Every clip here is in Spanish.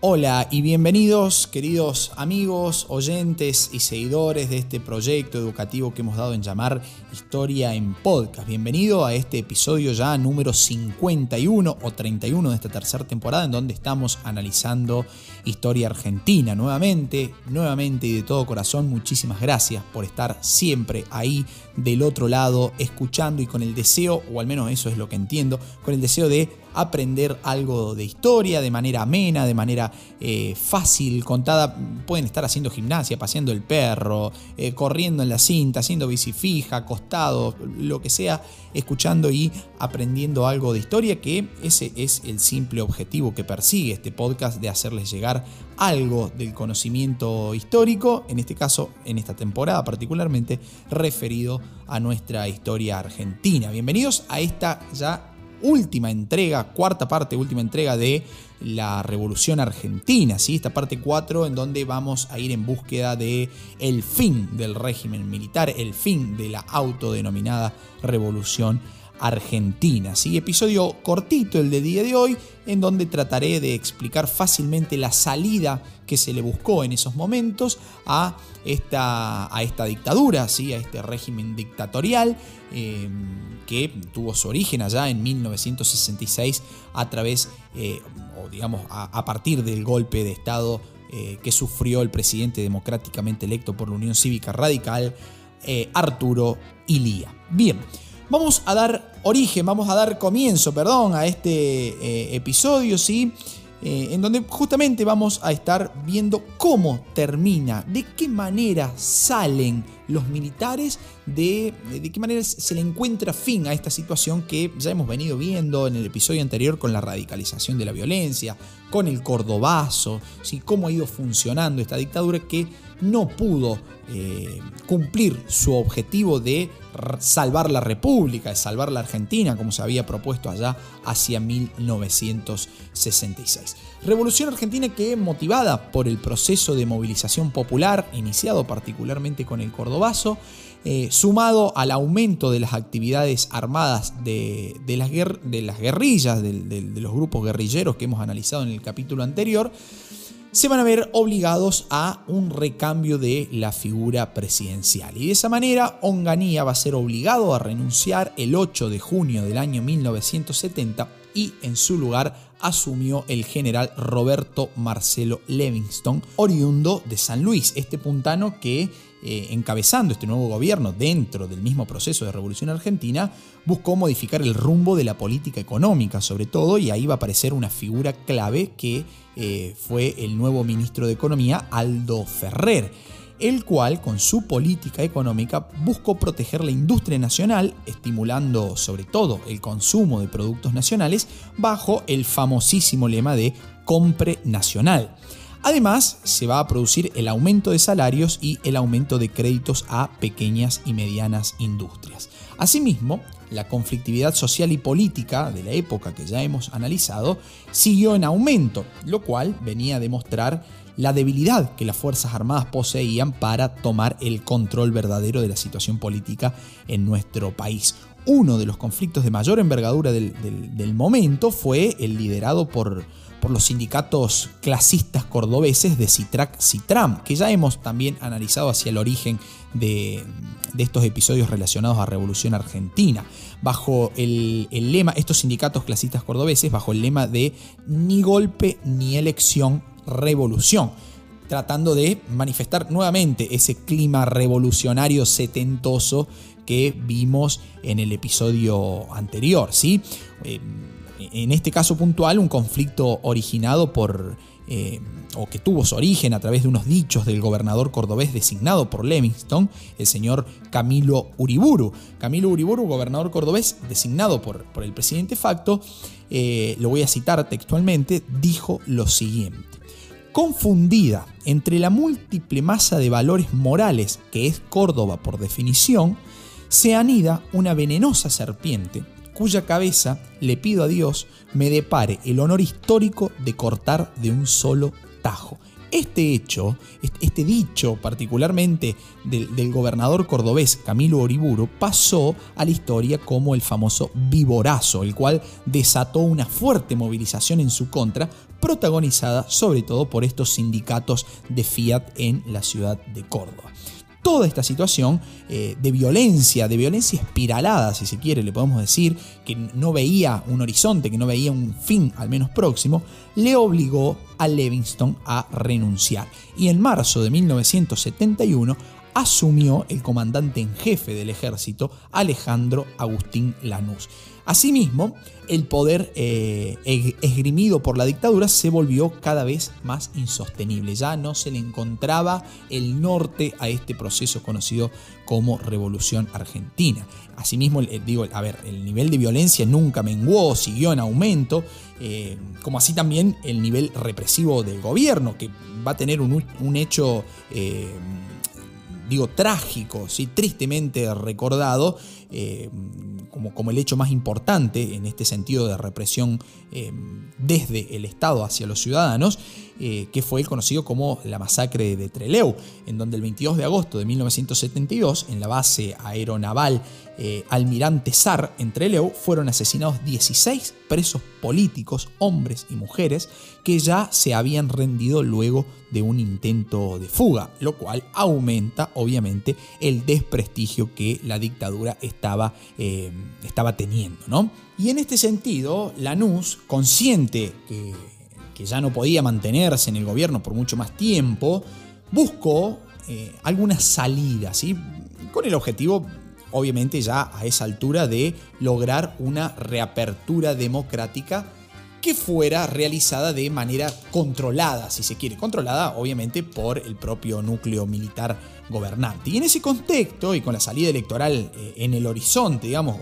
Hola y bienvenidos queridos amigos, oyentes y seguidores de este proyecto educativo que hemos dado en llamar Historia en Podcast. Bienvenido a este episodio ya número 51 o 31 de esta tercera temporada en donde estamos analizando historia argentina nuevamente, nuevamente y de todo corazón muchísimas gracias por estar siempre ahí del otro lado escuchando y con el deseo, o al menos eso es lo que entiendo, con el deseo de aprender algo de historia de manera amena, de manera eh, fácil, contada. Pueden estar haciendo gimnasia, paseando el perro, eh, corriendo en la cinta, haciendo bici fija, acostado, lo que sea, escuchando y aprendiendo algo de historia, que ese es el simple objetivo que persigue este podcast de hacerles llegar algo del conocimiento histórico, en este caso, en esta temporada particularmente, referido a nuestra historia argentina. Bienvenidos a esta ya última entrega, cuarta parte, última entrega de la Revolución Argentina, ¿sí? esta parte 4 en donde vamos a ir en búsqueda de el fin del régimen militar, el fin de la autodenominada Revolución Argentina. ¿Sí? Episodio cortito el de día de hoy, en donde trataré de explicar fácilmente la salida que se le buscó en esos momentos a esta, a esta dictadura, ¿sí? a este régimen dictatorial eh, que tuvo su origen allá en 1966 a través, eh, o digamos, a, partir del golpe de Estado eh, que sufrió el presidente democráticamente electo por la Unión Cívica Radical, Arturo Ilía. Bien. Vamos a dar origen, vamos a dar comienzo, perdón, a este eh, episodio, ¿sí? Eh, en donde justamente vamos a estar viendo cómo termina, de qué manera salen los militares, de, de qué manera se le encuentra fin a esta situación que ya hemos venido viendo en el episodio anterior con la radicalización de la violencia, con el cordobazo, ¿sí? cómo ha ido funcionando esta dictadura que no pudo eh, cumplir su objetivo de salvar la República, de salvar la Argentina, como se había propuesto allá hacia 1966. Revolución Argentina que, motivada por el proceso de movilización popular, iniciado particularmente con el Cordobazo, eh, sumado al aumento de las actividades armadas de, las, de las, guerrillas, de los grupos guerrilleros que hemos analizado en el capítulo anterior, se van a ver obligados a un recambio de la figura presidencial. Y de esa manera, Onganía va a ser obligado a renunciar el 8 de junio del año 1970 y en su lugar asumió el general Roberto Marcelo Livingston, oriundo de San Luis, este puntano que eh, encabezando este nuevo gobierno dentro del mismo proceso de revolución argentina, buscó modificar el rumbo de la política económica sobre todo y ahí va a aparecer una figura clave que eh, fue el nuevo ministro de Economía, Aldo Ferrer el cual con su política económica buscó proteger la industria nacional, estimulando sobre todo el consumo de productos nacionales, bajo el famosísimo lema de compre nacional. Además, se va a producir el aumento de salarios y el aumento de créditos a pequeñas y medianas industrias. Asimismo, la conflictividad social y política de la época que ya hemos analizado siguió en aumento, lo cual venía a demostrar la debilidad que las Fuerzas Armadas poseían para tomar el control verdadero de la situación política en nuestro país. Uno de los conflictos de mayor envergadura del, del momento fue el liderado por por los sindicatos clasistas cordobeses de Citrac Citram, que ya hemos también analizado hacia el origen de, estos episodios relacionados a Revolución Argentina. Bajo el, lema, estos sindicatos clasistas cordobeses, bajo el lema de ni golpe ni elección, revolución tratando de manifestar nuevamente ese clima revolucionario setentoso que vimos en el episodio anterior, ¿sí? Eh, en este caso puntual, un conflicto originado por, eh, o que tuvo su origen a través de unos dichos del gobernador cordobés designado por Levingston, el señor Camilo Uriburu. Camilo Uriburu, gobernador cordobés designado por, por el presidente facto, eh, lo voy a citar textualmente, dijo lo siguiente. Confundida entre la múltiple masa de valores morales que es Córdoba por definición, se anida una venenosa serpiente cuya cabeza le pido a Dios me depare el honor histórico de cortar de un solo tajo. Este hecho, este dicho particularmente del, gobernador cordobés Camilo Oriburo, pasó a la historia como el famoso vivorazo, el cual desató una fuerte movilización en su contra, protagonizada sobre todo por estos sindicatos de Fiat en la ciudad de Córdoba toda esta situación eh, de violencia, de violencia espiralada, si se quiere, le podemos decir, que no veía un horizonte, que no veía un fin al menos próximo, le obligó a Livingston a renunciar. Y en marzo de 1971 asumió el comandante en jefe del ejército, Alejandro Agustín Lanús. Asimismo, el poder eh, esgrimido por la dictadura se volvió cada vez más insostenible. Ya no se le encontraba el norte a este proceso conocido como Revolución Argentina. Asimismo, digo, a ver, el nivel de violencia nunca menguó, siguió en aumento, eh, como así también el nivel represivo del gobierno, que va a tener un, hecho eh, digo, trágico, ¿sí? tristemente recordado, eh, como, como, el hecho más importante en este sentido de represión eh, desde el Estado hacia los ciudadanos, eh, que fue el conocido como la masacre de Trelew, en donde el 22 de agosto de 1972, en la base aeronaval Almirante Sar en Trelew, fueron asesinados 16 presos políticos, hombres y mujeres, que ya se habían rendido luego de un intento de fuga, lo cual aumenta obviamente el desprestigio que la dictadura estaba, eh, teniendo. ¿no? Y en este sentido, Lanús, consciente que, que, ya no podía mantenerse en el gobierno por mucho más tiempo, buscó eh, algunas salidas, con el objetivo obviamente ya a esa altura de lograr una reapertura democrática que fuera realizada de manera controlada, si se quiere, controlada obviamente por el propio núcleo militar gobernante. Y en ese contexto y con la salida electoral eh, en el horizonte, digamos,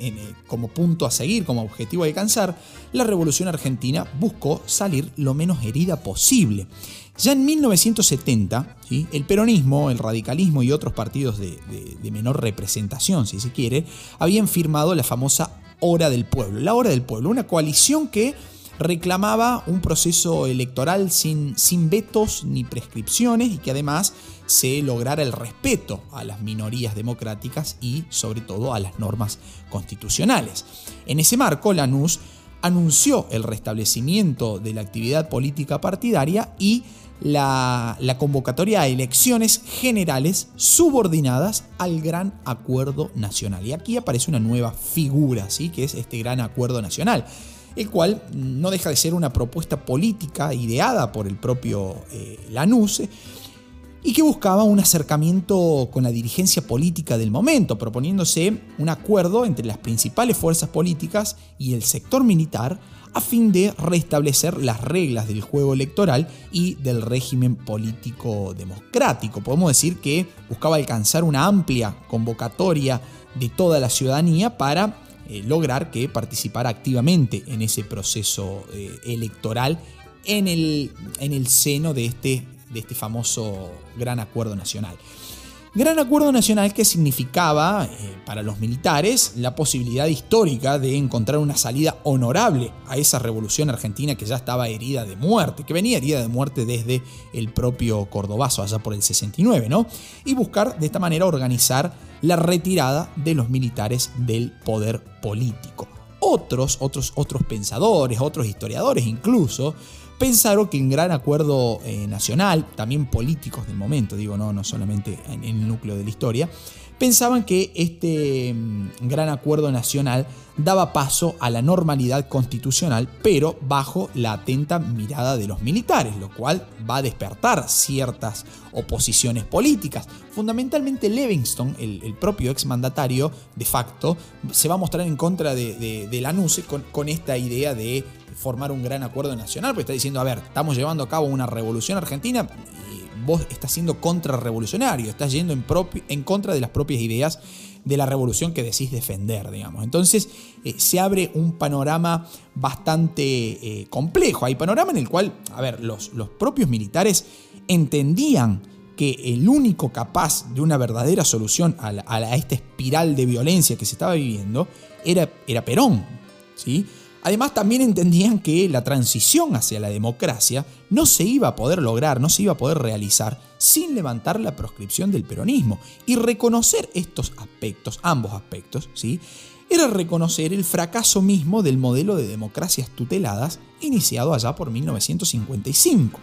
eh, como punto a seguir, como objetivo a alcanzar, la revolución argentina buscó salir lo menos herida posible. Ya en 1970, el peronismo, el radicalismo y otros partidos de menor representación, si se quiere, habían firmado la famosa Hora del Pueblo. La Hora del Pueblo, una coalición que reclamaba un proceso electoral sin, sin vetos ni prescripciones y que además se lograra el respeto a las minorías democráticas y sobre todo a las normas constitucionales. En ese marco, Lanús anunció el restablecimiento de la actividad política partidaria y la, convocatoria a elecciones generales subordinadas al Gran Acuerdo Nacional. Y aquí aparece una nueva figura, ¿sí? que es este Gran Acuerdo Nacional, el cual no deja de ser una propuesta política ideada por el propio eh, Lanús y que buscaba un acercamiento con la dirigencia política del momento, proponiéndose un acuerdo entre las principales fuerzas políticas y el sector militar a fin de restablecer las reglas del juego electoral y del régimen político democrático. Podemos decir que buscaba alcanzar una amplia convocatoria de toda la ciudadanía para eh, lograr que participara activamente en ese proceso eh, electoral en el, en el seno de este, de este famoso gran acuerdo nacional. Gran acuerdo nacional que significaba eh, para los militares la posibilidad histórica de encontrar una salida honorable a esa revolución argentina que ya estaba herida de muerte, que venía herida de muerte desde el propio Cordobazo allá por el 69, ¿no? Y buscar de esta manera organizar la retirada de los militares del poder político. Otros, otros, otros pensadores, otros historiadores incluso, pensaron que en gran acuerdo eh, nacional, también políticos del momento, digo, no, no solamente en, el núcleo de la historia, pensaban que este mm, gran acuerdo nacional daba paso a la normalidad constitucional, pero bajo la atenta mirada de los militares, lo cual va a despertar ciertas oposiciones políticas. Fundamentalmente Livingston, el, propio exmandatario de facto, se va a mostrar en contra de, NUCE con, esta idea de formar un gran acuerdo nacional, porque está diciendo, a ver, estamos llevando a cabo una revolución argentina vos estás siendo contrarrevolucionario, estás yendo en, en contra de las propias ideas de la revolución que decís defender, digamos. Entonces eh, se abre un panorama bastante eh, complejo. Hay panorama en el cual, a ver, los, los propios militares entendían que el único capaz de una verdadera solución a, a, esta espiral de violencia que se estaba viviendo era, era Perón. ¿sí? Además, también entendían que la transición hacia la democracia no se iba a poder lograr, no se iba a poder realizar sin levantar la proscripción del peronismo. Y reconocer estos aspectos, ambos aspectos, ¿sí? era reconocer el fracaso mismo del modelo de democracias tuteladas iniciado allá por 1955.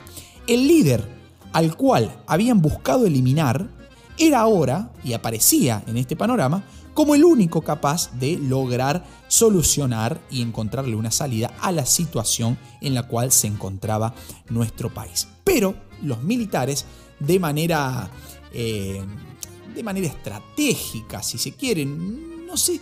El líder al cual habían buscado eliminar era ahora, y aparecía en este panorama, como el único capaz de lograr solucionar y encontrarle una salida a la situación en la cual se encontraba nuestro país. Pero los militares, de manera, eh, de manera estratégica, si se quieren, no sé,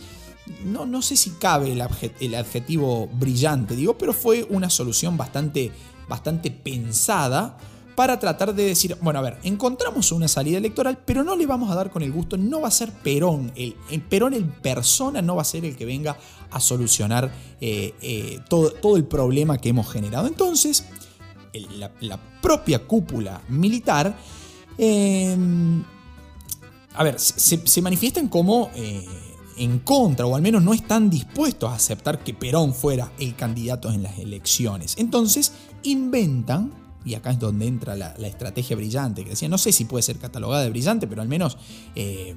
no, no sé si cabe el, adjetivo brillante, digo, pero fue una solución bastante, bastante pensada para tratar de decir, bueno, a ver, encontramos una salida electoral, pero no le vamos a dar con el gusto, no va a ser Perón, el, Perón en persona no va a ser el que venga a solucionar eh, eh, todo, todo, el problema que hemos generado. Entonces, la, propia cúpula militar, em, a ver, se, manifiestan como... Eh, en contra, o al menos no están dispuestos a aceptar que Perón fuera el candidato en las elecciones. Entonces inventan y acá es donde entra la, estrategia brillante, que decía, no sé si puede ser catalogada de brillante, pero al menos, eh,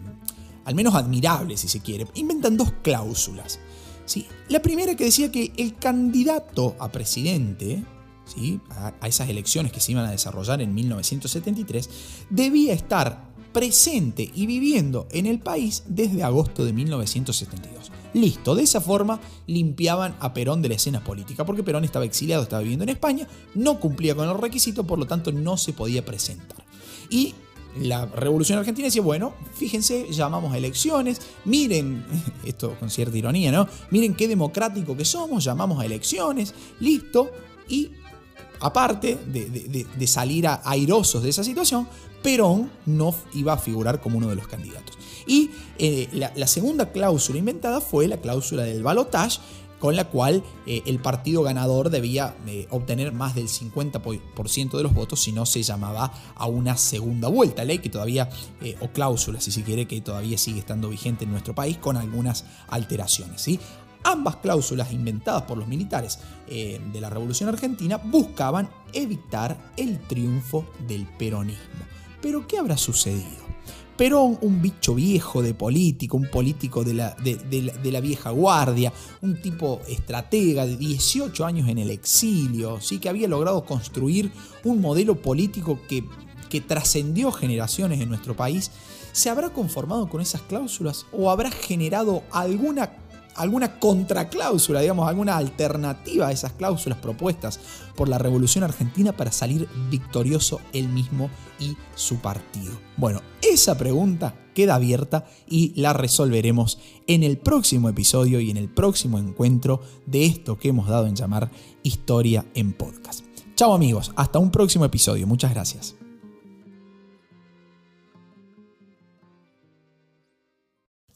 al menos admirable si se quiere. Inventan dos cláusulas. ¿sí? La primera que decía que el candidato a presidente, ¿sí? a, a esas elecciones que se iban a desarrollar en 1973, debía estar presente y viviendo en el país desde agosto de 1972. Listo, de esa forma limpiaban a Perón de la escena política, porque Perón estaba exiliado, estaba viviendo en España, no cumplía con el requisito, por lo tanto no se podía presentar. Y la Revolución Argentina decía, bueno, fíjense, llamamos a elecciones, miren, esto con cierta ironía, ¿no? Miren qué democrático que somos, llamamos a elecciones, listo, y aparte de, salir airosos de esa situación, Perón no iba a figurar como uno de los candidatos. Y eh, la, segunda cláusula inventada fue la cláusula del balotage, con la cual eh, el partido ganador debía eh, obtener más del 50% de los votos si no se llamaba a una segunda vuelta, ley que todavía, o cláusula si se quiere, que todavía sigue estando vigente en nuestro país con algunas alteraciones. ¿sí? Ambas cláusulas inventadas por los militares de la Revolución Argentina buscaban evitar el triunfo del peronismo. Pero ¿qué habrá sucedido? Perón, un bicho viejo de político, un político de la, de, la, vieja guardia, un tipo estratega de 18 años en el exilio, ¿sí? que había logrado construir un modelo político que, que trascendió generaciones en nuestro país, ¿se habrá conformado con esas cláusulas o habrá generado alguna alguna contracláusula, digamos, alguna alternativa a esas cláusulas propuestas por la Revolución Argentina para salir victorioso él mismo y su partido? Bueno, esa pregunta queda abierta y la resolveremos en el próximo episodio y en el próximo encuentro de esto que hemos dado en llamar Historia en Podcast. Chao amigos, hasta un próximo episodio. Muchas gracias.